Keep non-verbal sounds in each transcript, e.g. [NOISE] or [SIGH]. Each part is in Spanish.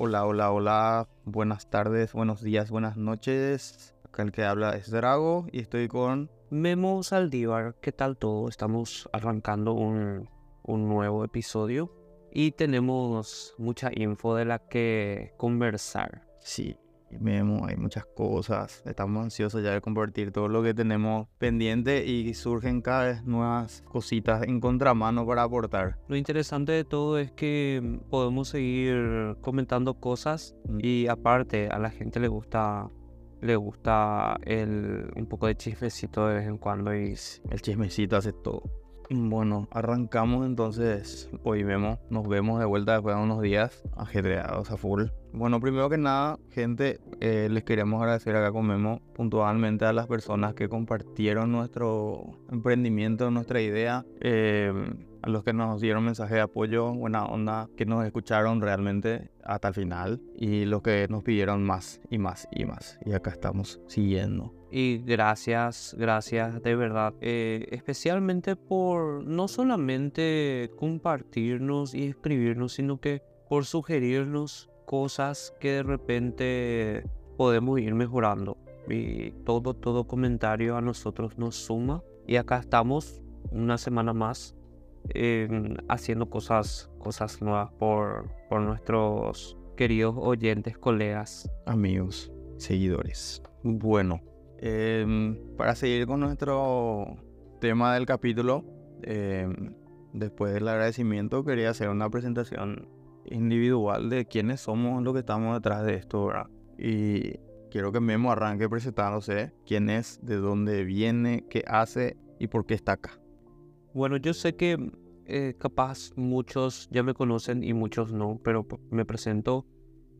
Hola, hola, hola. Buenas tardes, buenos días, buenas noches. Acá el que habla es Drago y estoy con Memo Saldívar. ¿Qué tal todo? Estamos arrancando un, un nuevo episodio y tenemos mucha info de la que conversar. Sí, Memo, hay muchas cosas. Estamos ansiosos ya de compartir todo lo que tenemos pendiente y surgen cada vez nuevas cositas en contramano para aportar. Lo interesante de todo es que podemos seguir comentando cosas Mm. y aparte a la gente le gusta le gusta el un poco de chismecito de vez en cuando y El chismecito hace todo. Bueno, arrancamos entonces. Hoy vemos, nos vemos de vuelta después de unos días ajetreados a full. Bueno, primero que nada, gente, eh, les queremos agradecer acá con Memo puntualmente a las personas que compartieron nuestro emprendimiento, nuestra idea. eh, a los que nos dieron mensaje de apoyo, buena onda, que nos escucharon realmente hasta el final. Y los que nos pidieron más y más y más. Y acá estamos siguiendo. Y gracias, gracias de verdad. eh, especialmente por no solamente compartirnos y escribirnos, sino que por sugerirnos cosas que de repente podemos ir mejorando. Y todo, todo comentario a nosotros nos suma. Y acá estamos una semana más em, haciendo cosas, cosas nuevas por, por nuestros queridos oyentes, colegas. amigos, seguidores. Bueno, em, para seguir con nuestro tema del capítulo, em, después del agradecimiento quería hacer una presentación individual de quiénes somos, lo que estamos detrás de esto, ¿verdad? Y quiero que Memo arranque presentándose quién es, de dónde viene, qué hace y por qué está acá. Bueno, yo sé que eh, capaz muchos ya me conocen y muchos no, pero me presento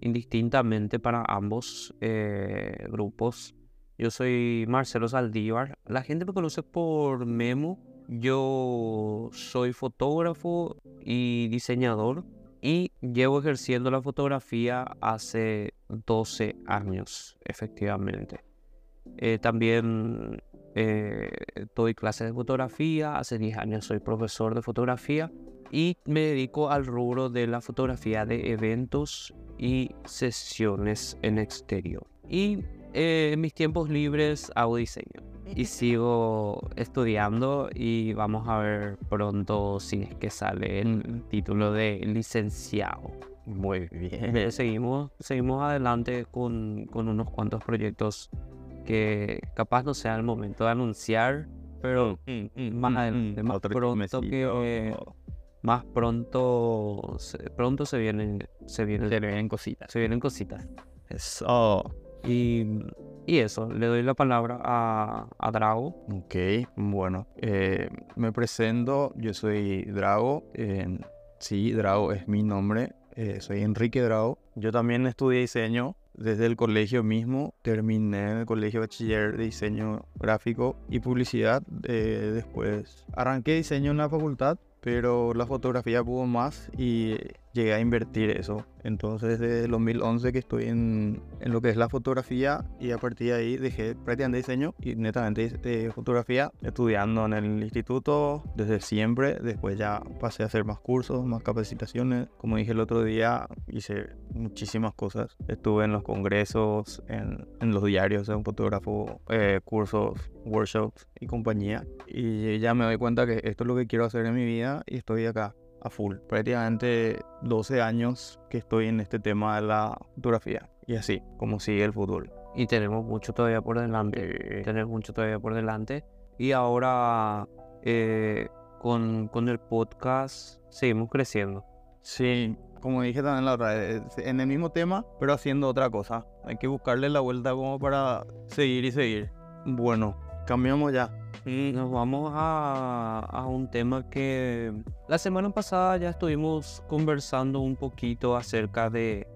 indistintamente para ambos eh, grupos. Yo soy Marcelo Saldívar. La gente me conoce por Memo. Yo soy fotógrafo y diseñador y llevo ejerciendo la fotografía hace 12 años, efectivamente. Eh, también eh, doy clases de fotografía, hace 10 años soy profesor de fotografía y me dedico al rubro de la fotografía de eventos y sesiones en exterior. Y eh, en mis tiempos libres hago diseño y [LAUGHS] sigo estudiando y vamos a ver pronto si es que sale el título de licenciado. Muy bien. Eh, seguimos, seguimos adelante con, con unos cuantos proyectos que capaz no sea el momento de anunciar, pero más adelante, más Otro pronto chismecito. que más pronto se, pronto se vienen se vienen Se le ven cositas. se vienen cositas Eso. y, y eso le doy la palabra a, a Drago Ok, bueno, eh, me presento, yo soy Drago, eh, sí, Drago es mi nombre, eh, soy Enrique Drago. Yo también estudié diseño desde el colegio mismo, terminé en el colegio bachiller de diseño gráfico y publicidad, eh, después arranqué diseño en la facultad, pero la fotografía pudo más y llegué a invertir eso. Entonces desde el 2011 que estoy en, en lo que es la fotografía y a partir de ahí dejé prácticamente diseño y netamente de fotografía estudiando en el instituto desde siempre. Después ya pasé a hacer más cursos, más capacitaciones. Como dije el otro día, hice muchísimas cosas. Estuve en los congresos, en, en los diarios de un fotógrafo, eh, cursos, workshops y compañía. Y ya me doy cuenta que esto es lo que quiero hacer en mi vida y estoy acá a full. Prácticamente 12 años que estoy en este tema de la fotografía. Y así, como sigue el fútbol. y tenemos mucho todavía por delante Eh, tenemos mucho todavía por delante y ahora eh, con, con el podcast seguimos creciendo Sí, como dije también la otra vez, en el mismo tema, pero haciendo otra cosa. Hay que buscarle la vuelta como para seguir y seguir. Bueno, cambiamos ya. Nos vamos a, a un tema que la semana pasada ya estuvimos conversando un poquito acerca de,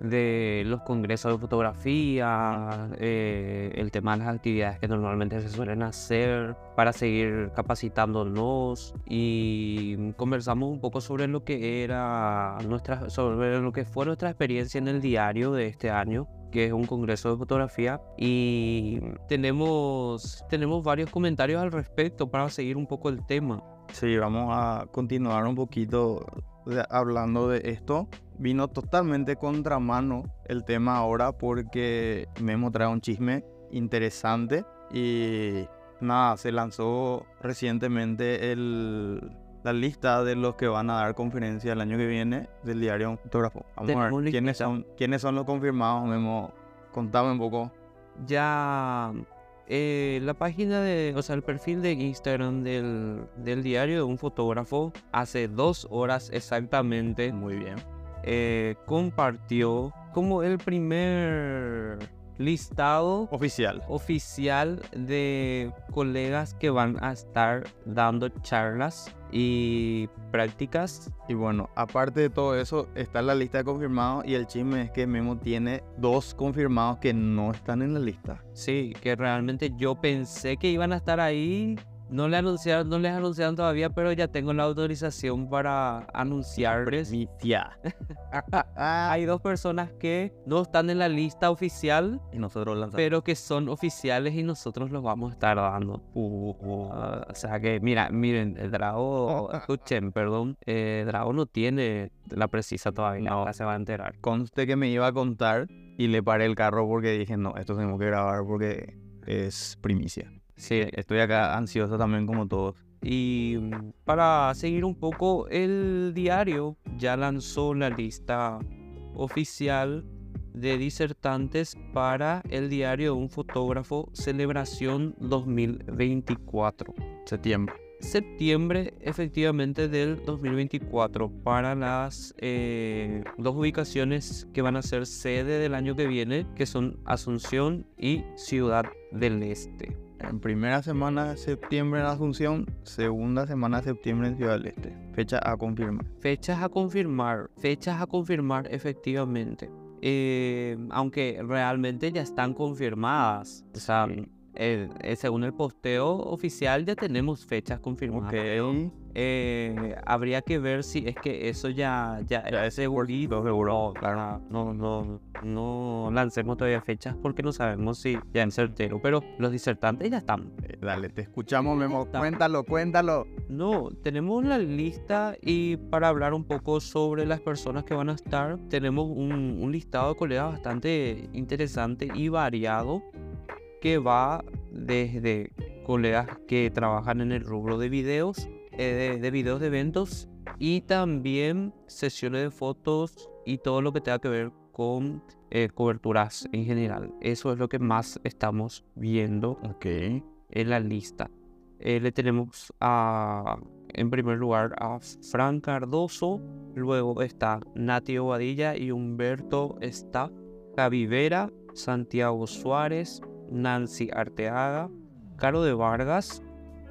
de los congresos de fotografía, eh, el tema de las actividades que normalmente se suelen hacer para seguir capacitándonos y conversamos un poco sobre lo que era nuestra, sobre lo que fue nuestra experiencia en el diario de este año que es un congreso de fotografía y tenemos tenemos varios comentarios al respecto para seguir un poco el tema. Sí, vamos a continuar un poquito hablando de esto, vino totalmente contramano el tema ahora porque Memo trae un chisme interesante y nada, se lanzó recientemente el, la lista de los que van a dar conferencia el año que viene del diario Un Fotógrafo. Vamos a ver quiénes son, quiénes son los confirmados, Memo. Contame un poco. Ya eh, la página de, o sea, el perfil de Instagram del, del diario de un fotógrafo hace dos horas exactamente Muy bien. eh, compartió como el primer listado Oficial. oficial de colegas que van a estar dando charlas y prácticas. Y bueno, aparte de todo eso, está la lista de confirmados y el chisme es que Memo tiene dos confirmados que no están en la lista. Sí, que realmente yo pensé que iban a estar ahí. No, le anunciaron, no les anunciaron todavía, pero ya tengo la autorización para anunciarles. Primicia. [LAUGHS] Hay dos personas que no están en la lista oficial, y nosotros lanzamos. pero que son oficiales y nosotros los vamos a estar dando. Ah, o sea que, mira, miren, el Drago, [LAUGHS] escuchen, perdón, eh, Drago no tiene la precisa todavía, No. se va a enterar. Conste que me iba a contar y le paré el carro porque dije, no, esto tenemos que grabar porque es primicia. Sí, Estoy acá ansioso también como todos. Y mm, para seguir un poco, el diario ya lanzó la lista oficial de disertantes para el diario de un fotógrafo Celebración 2024. Septiembre. Septiembre efectivamente del 2024 para las eh, dos ubicaciones que van a ser sede del año que viene, que son Asunción y Ciudad del Este. En primera semana de septiembre en Asunción, segunda semana de septiembre en Ciudad del Este. Fecha a confirmar. Fechas a confirmar, fechas a confirmar efectivamente. Eh, aunque realmente ya están confirmadas. O sea, Sí. Eh, eh, según el posteo oficial ya tenemos fechas confirmadas. Ok. Eh, habría que ver si es que eso ya, ya, Ya es es seguro. seguro, claro. No, no, no lancemos todavía fechas porque no sabemos si ya en certero. Pero los disertantes ya están. Eh, dale, te escuchamos, Memo. Está. Cuéntalo, cuéntalo. No, tenemos la lista y para hablar un poco sobre las personas que van a estar, tenemos un, un listado de colegas bastante interesante y variado que va desde colegas que trabajan en el rubro de videos, eh, de, de videos de eventos y también sesiones de fotos y todo lo que tenga que ver con eh, coberturas en general. Eso es lo que más estamos viendo en la lista. Eh, le tenemos a, en primer lugar a Fran Cardoso, luego está Nati Obadilla y Humberto está, Javi Vera, Santiago Suárez, Nancy Arteaga, Caro de Vargas,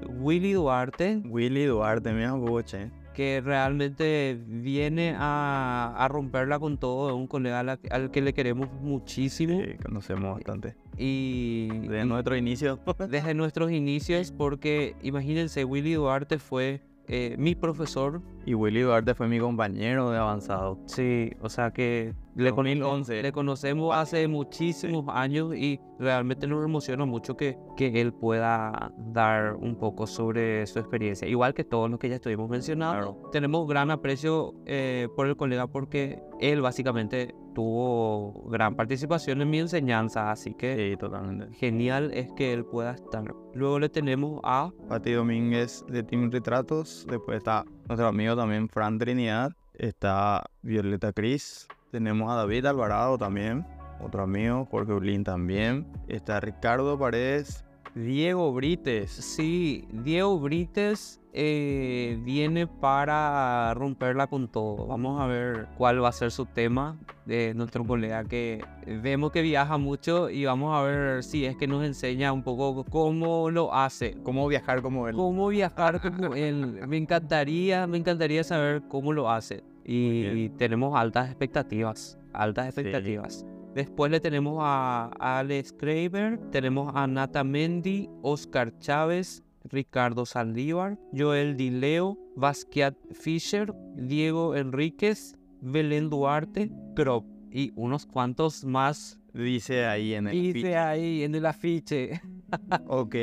Willy Duarte, Willy Duarte, mira, boche. que realmente viene a, a romperla con todo, es un colega al, al que le queremos muchísimo Sí, conocemos bastante. y, De y- nuestro inicio. [LAUGHS] desde nuestros inicios, porque imagínense, Willy Duarte fue eh, mi profesor. Y Willy Duarte fue mi compañero de avanzado. Sí, o sea que le, cono- 2011. le conocemos hace muchísimos años y realmente nos emociona mucho que, que él pueda dar un poco sobre su experiencia. Igual que todos los que ya estuvimos mencionando. Tenemos gran aprecio eh, por el colega porque él básicamente tuvo gran participación en mi enseñanza, así que Sí, totalmente. genial es que él pueda estar. Luego le tenemos a Pati Domínguez de Team Retratos. Después está nuestro amigo también, Fran Trinidad. Está Violeta Cris. Tenemos a David Alvarado también. Otro amigo, Jorge Ulín también. Está Ricardo Paredes. Diego Brites. Sí, Diego Brites eh, viene para romperla con todo. Vamos a ver cuál va a ser su tema de nuestro colega que vemos que viaja mucho y vamos a ver si es que nos enseña un poco cómo lo hace. ¿Cómo viajar como él? Cómo viajar como él. Me encantaría, me encantaría saber cómo lo hace. Y, y tenemos altas expectativas, altas Sí. Después le tenemos a Alex Kraber, tenemos a Nata Mendy, Oscar Chávez, Ricardo Saldívar, Joel Dileo, Basquiat Fischer, Diego Enríquez, Belén Duarte, Crop y unos cuantos más Dice ahí en el dice ahí en el afiche. [LAUGHS] ok.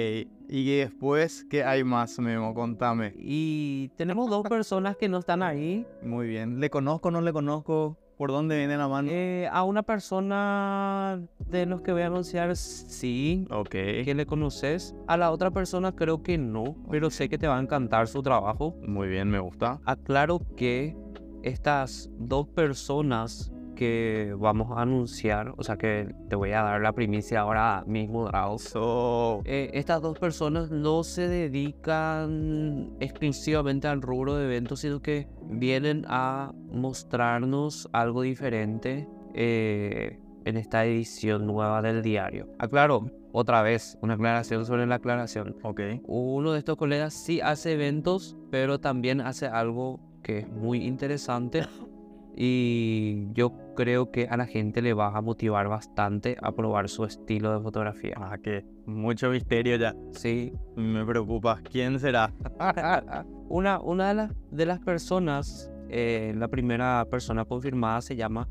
Y después, ¿qué hay más, Memo? Contame. Y tenemos dos personas que no están ahí. Muy bien. ¿Le conozco o no le conozco? ¿Por dónde viene la mano? Eh, a una persona de los que voy a anunciar, sí. ok. Que le conoces. A la otra persona creo que no, pero sé que te va a encantar su trabajo. Muy bien, me gusta. Aclaro que estas dos personas que vamos a anunciar, o sea que te voy a dar la primicia ahora mismo, Drago. So, Eh, estas dos personas no se dedican exclusivamente al rubro de eventos, sino que vienen a mostrarnos algo diferente eh, en esta edición nueva del diario. Aclaro, otra vez, una aclaración sobre la aclaración. ok. Uno de estos colegas sí hace eventos, pero también hace algo que es muy interesante [LAUGHS] y yo creo que a la gente le va a motivar bastante a probar su estilo de fotografía. Ah, que mucho misterio ya. Sí. Me preocupa. ¿Quién será? [LAUGHS] Una, una de, las, de las personas, eh, la primera persona confirmada se llama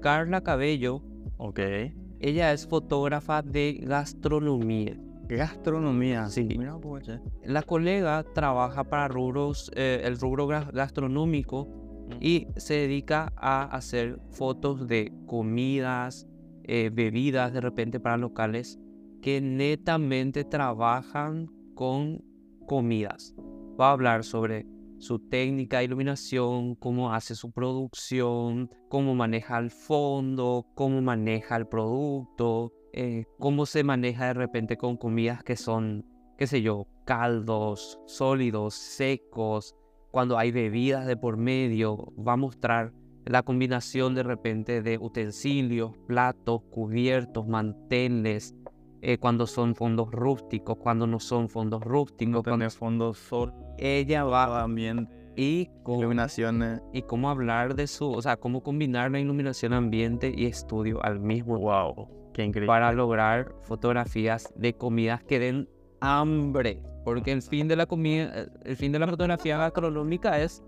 Carla Cabello. Ok. Ella es fotógrafa de gastronomía. Gastronomía. Sí. Mira, pues, che. La colega trabaja para rubros, eh, el rubro gastronómico y se dedica a hacer fotos de comidas, eh, bebidas de repente para locales que netamente trabajan con comidas. Va a hablar sobre su técnica de iluminación, cómo hace su producción, cómo maneja el fondo, cómo maneja el producto, eh, cómo se maneja de repente con comidas que son, qué sé yo, caldos, sólidos, secos, cuando hay bebidas de por medio, va a mostrar la combinación de repente de utensilios, platos, cubiertos, manteles, eh, cuando son fondos rústicos, cuando no son fondos rústicos. No cuando- tener fondo sol, Ella va ambiente, y cómo, iluminaciones. y cómo hablar de su, o sea, cómo combinar la iluminación ambiente y estudio al mismo Wow. Qué increíble. para lograr fotografías de comidas que den hambre. Porque el fin de la comida, el fin de la fotografía gastronómica es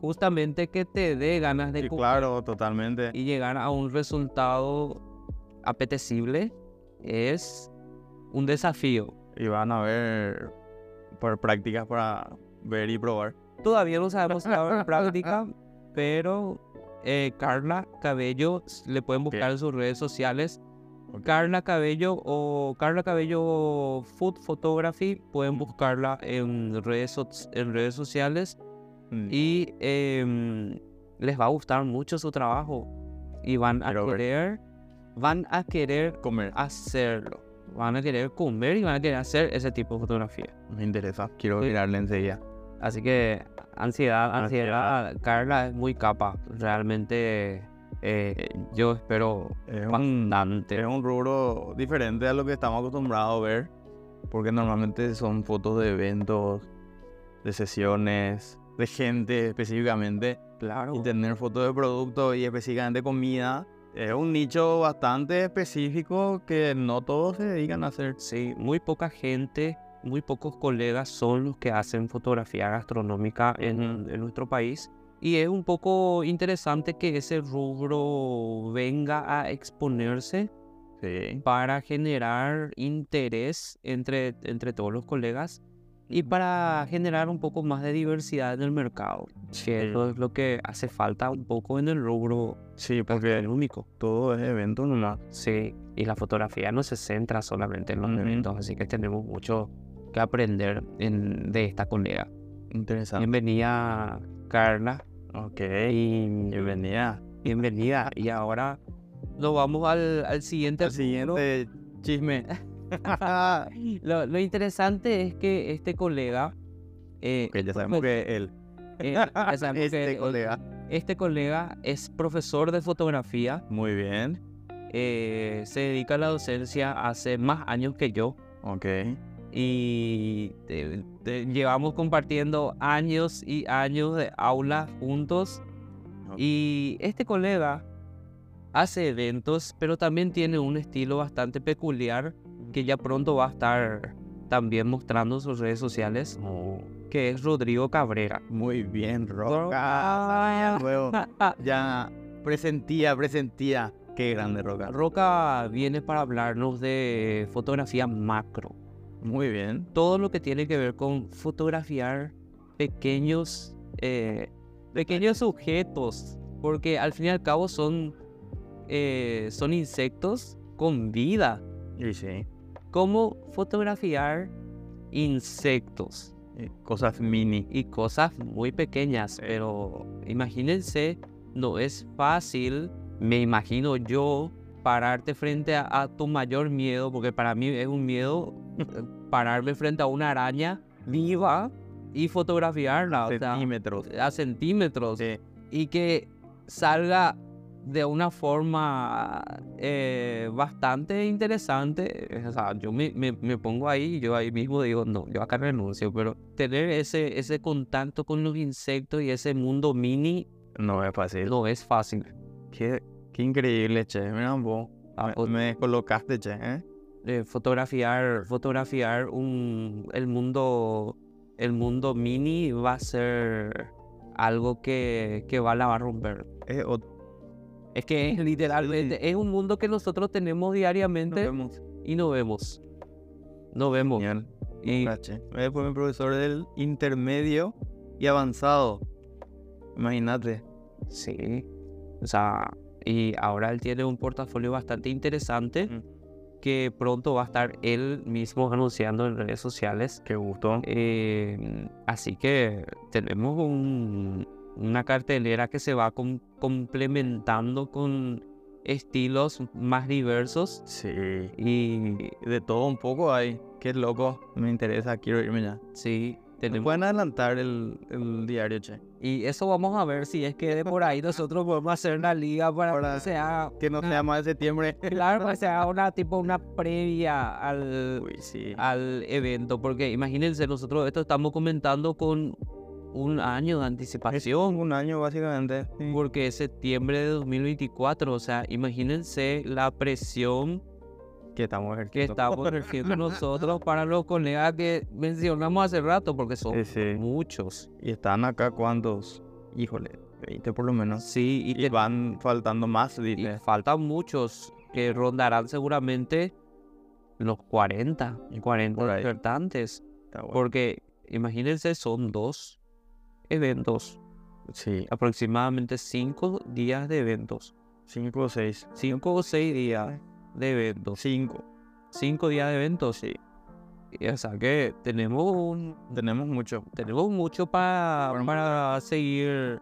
justamente que te dé ganas de Sí, comer claro, totalmente. y llegar a un resultado apetecible es un desafío. Y van a ver por prácticas para ver y probar. Todavía no sabemos si va práctica, pero eh, Carla Cabello le pueden buscar en sus redes sociales. Carla Cabello o Carla Cabello Food Photography pueden buscarla en redes, soc- en redes sociales Mm. y em, les va a gustar mucho su trabajo y van a ver. querer van a querer comer. hacerlo van a querer comer y van a querer hacer ese tipo de fotografía Me interesa. Quiero Sí. mirarle enseguida. Así que ansiedad, Ansiedad. ansiedad. Carla es muy capa. Realmente eh, yo espero Es un, es un rubro diferente a lo que estamos acostumbrados a ver. Porque normalmente son fotos de eventos, de sesiones, de gente específicamente. Claro. Y tener fotos de productos y específicamente comida. Es un nicho bastante específico que no todos se dedican a hacer. Sí, muy poca gente, muy pocos colegas son los que hacen fotografía gastronómica en, en nuestro país. Y es un poco interesante que ese rubro venga a exponerse Sí. para generar interés entre, entre todos los colegas y para generar un poco más de diversidad en el mercado. Que eso es lo que hace falta un poco en el rubro Sí, porque único. todo es evento nomás. Sí, y la fotografía no se centra solamente en los Ujú. eventos, así que tenemos mucho que aprender en- de esta colega. Interesante. Bienvenida, Carla. Ok. Bienvenida. bienvenida. Y ahora nos vamos al, al siguiente. Chisme. [LAUGHS] Lo, lo interesante es que este colega. eh, ya sabemos pues, que él. eh, ya [LAUGHS] sabemos que Este colega. este colega es profesor de fotografía. Muy bien. eh, se dedica a la docencia hace más años que yo. Ok. Y te- te- llevamos compartiendo años y años de aula juntos. Y este colega hace eventos, pero también tiene un estilo bastante peculiar que ya pronto va a estar también mostrando sus redes sociales, que es Rodrigo Cabrera. Muy bien, Roca. Roca. Luego. [LAUGHS] Ya presentía, presentía Qué grande Roca. Roca viene para hablarnos de fotografía macro. Muy bien. Todo lo que tiene que ver con fotografiar pequeños, eh, pequeños objetos. Porque al fin y al cabo son, eh, son insectos con vida. Y sí. ¿Cómo fotografiar insectos? eh, Cosas mini. y cosas muy pequeñas, pero imagínense, no es fácil, me imagino yo, pararte frente a, a tu mayor miedo, porque para mí es un miedo [LAUGHS] pararme frente a una araña viva y fotografiarla o sea, Centímetros. a centímetros Sí. y que salga de una forma eh, bastante interesante. O sea, yo me, me- me pongo ahí y yo ahí mismo digo, no, yo acá renuncio, pero tener ese, ese contacto con los insectos y ese mundo mini No es fácil. no es fácil. Qué, qué increíble, che. Mira vos. Ah, Me, me colocaste, che. ¿eh? Eh, fotografiar, fotografiar un, el mundo, el mundo mini va a ser algo que, que va a la va a romper. Es Es que es literalmente, es un mundo que nosotros tenemos diariamente vemos. y no vemos. No vemos. Genial. Y. Él fue mi profesor del intermedio y avanzado. Imagínate. sí. O sea, y ahora él tiene un portafolio bastante interesante Mm. que pronto va a estar él mismo anunciando en redes sociales. Qué gusto. Eh, así que tenemos un- una cartelera que se va com- complementando con estilos más diversos Sí. y De todo un poco hay. Qué loco. Me interesa. Quiero irme ya. sí, ¿Me tenemos pueden adelantar el, el diario, che? Y eso vamos a ver si es que de por ahí nosotros podemos hacer una liga para Para- que sea, Que no sea más de septiembre. [LAUGHS] claro, para que sea [LAUGHS] una tipo una previa al, Uy, sí. al evento, porque imagínense, nosotros esto estamos comentando con un año de Es anticipación, un año, básicamente. Sí. porque es septiembre de 2024, o sea, imagínense la presión Que estamos que ejerciendo. estamos ejerciendo [LAUGHS] nosotros para los colegas que mencionamos hace rato, porque son muchos. Y están acá cuántos. Híjole, 20 por lo menos. Sí, y, Y van faltando más, Y dice. faltan muchos que rondarán seguramente los 40, Y 40 por ofertantes. Bueno. Porque imagínense, son dos eventos, Sí, aproximadamente cinco días de eventos. 5 o 6. Cinco o seis días de eventos. 5. Cinco días de eventos. Sí. Y, o sea que tenemos un, Tenemos mucho. tenemos mucho para, Bueno. para seguir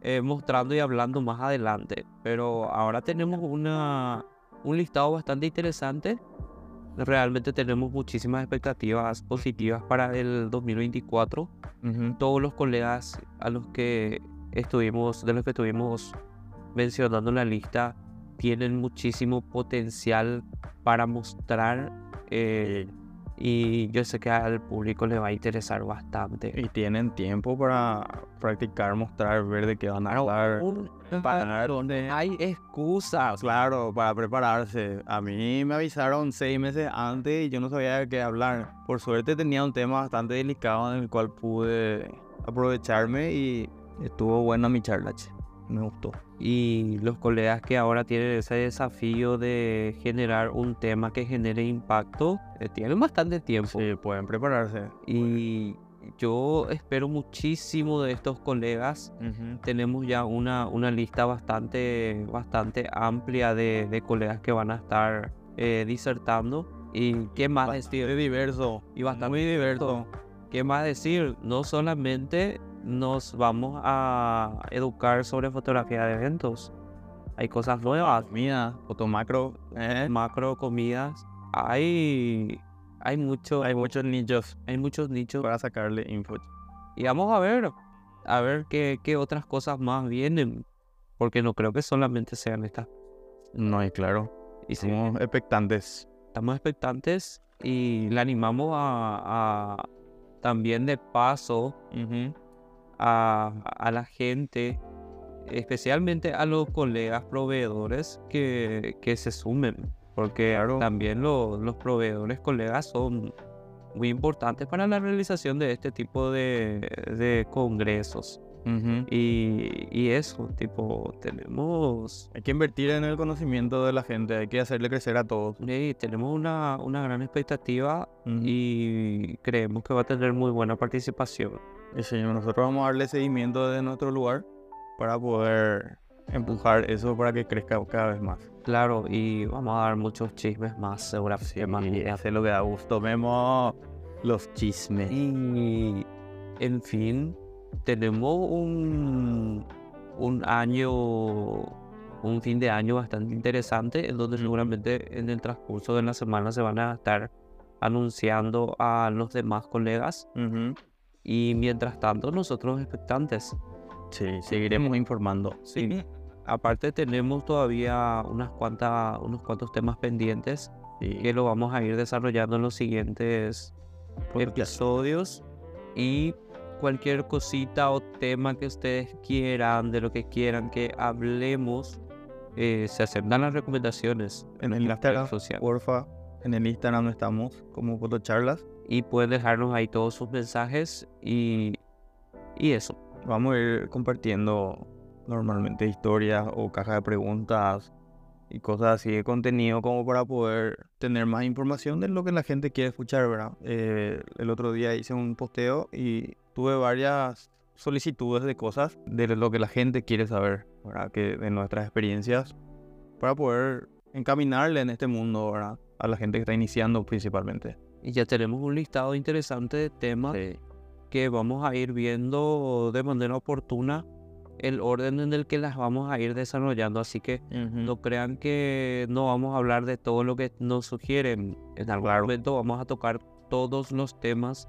eh, mostrando y hablando más adelante. Pero ahora tenemos una, un listado bastante interesante. Realmente tenemos muchísimas expectativas positivas para el 2024. Ujú. Todos los colegas a los que estuvimos, de los que estuvimos mencionando en la lista, tienen muchísimo potencial para mostrar. eh, y yo sé que al público le va a interesar bastante. Y tienen tiempo para practicar, mostrar, ver de qué van a hablar. Un- Para dónde. hay excusas. Claro, para prepararse. A mí me avisaron seis meses antes y yo no sabía de qué hablar. Por suerte tenía un tema bastante delicado en el cual pude aprovecharme y estuvo buena mi charla. che. Me gustó. Y los colegas que ahora tienen ese desafío de generar un tema que genere impacto, eh, tienen bastante tiempo. Sí, pueden prepararse. Y yo espero muchísimo de estos colegas. Tenemos ya una, una lista bastante, bastante amplia de, de colegas que van a estar eh, disertando. ¿Y qué más Bastante diverso. Y bastante Muy diverso. ¿Qué más decir? No solamente nos vamos a educar sobre fotografía de eventos. Hay cosas nuevas, Comida, fotomacro. ¿eh? macro, comidas. Hay, hay, mucho, Hay muchos nichos hay muchos nichos. para sacarle info. Y vamos a ver, a ver qué, qué otras cosas más vienen. Porque no creo que solamente sean estas. No, y claro. Y sí, Somos expectantes. estamos expectantes y le animamos a, a también de paso a, a la gente, especialmente a los colegas proveedores que, que se sumen, porque Claro. también lo- los proveedores colegas son muy importantes para la realización de este tipo de, de congresos. Ujú. Y, y eso, tipo, tenemos, Hay que invertir en el conocimiento de la gente, hay que hacerle crecer a todos. eh, tenemos una, una gran expectativa Ujú. y creemos que va a tener muy buena participación. Y sí, nosotros vamos a darle seguimiento desde nuestro lugar para poder empujar eso para que crezca cada vez más. Claro, y vamos a dar muchos chismes más seguramente. más y hacer lo que da gusto. Vemos los chismes. Y, en fin, tenemos un, un año, un fin de año bastante interesante, en donde seguramente en el transcurso de la semana se van a estar anunciando a los demás colegas. Ujú. Y mientras tanto, nosotros expectantes. Sí, seguiremos informando. Sí. Aparte tenemos todavía unas cuantas, unos cuantos temas pendientes Sí. que lo vamos a ir desarrollando en los siguientes episodios y cualquier cosita o tema que ustedes quieran, de lo que quieran que hablemos, eh, se aceptan las recomendaciones En el nuestra red Instagram, social. porfa. En el Instagram estamos como fotocharlas. y pueden dejarnos ahí todos sus mensajes y, y eso. Vamos a ir compartiendo normalmente historias o cajas de preguntas y cosas así de contenido como para poder tener más información de lo que la gente quiere escuchar, ¿verdad? Eh, el otro día hice un posteo y tuve varias solicitudes de cosas de lo que la gente quiere saber, ¿verdad? Que de nuestras experiencias para poder encaminarle en este mundo, ¿verdad? A la gente que está iniciando principalmente. Y ya tenemos un listado interesante de temas que vamos a ir viendo de manera oportuna el orden en el que las vamos a ir desarrollando. Así que no crean que no vamos a hablar de todo lo que nos sugieren. En algún Claro. momento vamos a tocar todos los temas,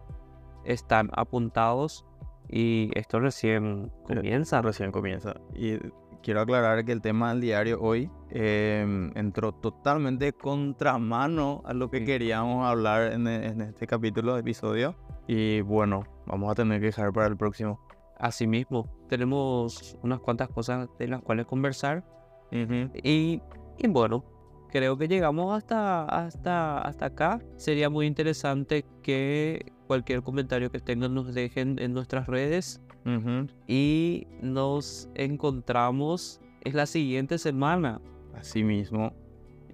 están apuntados y esto recién comienza. Recién comienza. Y quiero aclarar que el tema del diario hoy em, entró totalmente contramano a lo que Sí. queríamos hablar en, e- en este capítulo episodio. Y bueno, vamos a tener que dejar para el próximo. Asimismo, tenemos unas cuantas cosas de las cuales conversar y, y bueno, creo que llegamos hasta, hasta, hasta acá. Sería muy interesante que cualquier comentario que tengan nos dejen en nuestras redes Ujú. y nos encontramos en la siguiente semana. Así mismo,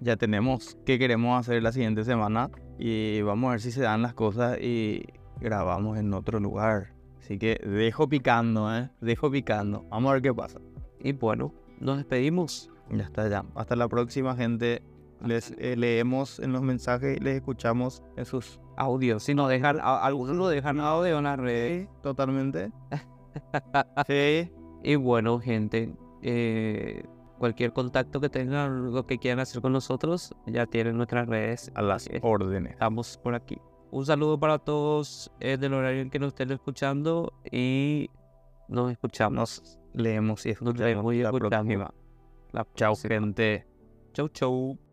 ya tenemos qué queremos hacer la siguiente semana y vamos a ver si se dan las cosas y grabamos en otro lugar. Así que dejo picando, ¿eh? Dejo picando. Vamos a ver qué pasa. Y bueno, nos despedimos. Ya está, ya. Hasta la próxima, gente. Les eh, leemos en los mensajes y les escuchamos en sus... Audio, si nos dejan, algunos nos dejan audio en las redes. Totalmente. [LAUGHS] sí. Y bueno, gente, eh, cualquier contacto que tengan, lo que quieran hacer con nosotros, ya tienen nuestras redes. A las Eh, órdenes. Estamos por aquí. Un saludo para todos en el horario en que nos estén escuchando y nos escuchamos. Nos leemos y escuchamos leemos y la escuchamos. próxima. La próxima. gente. Chau, chau.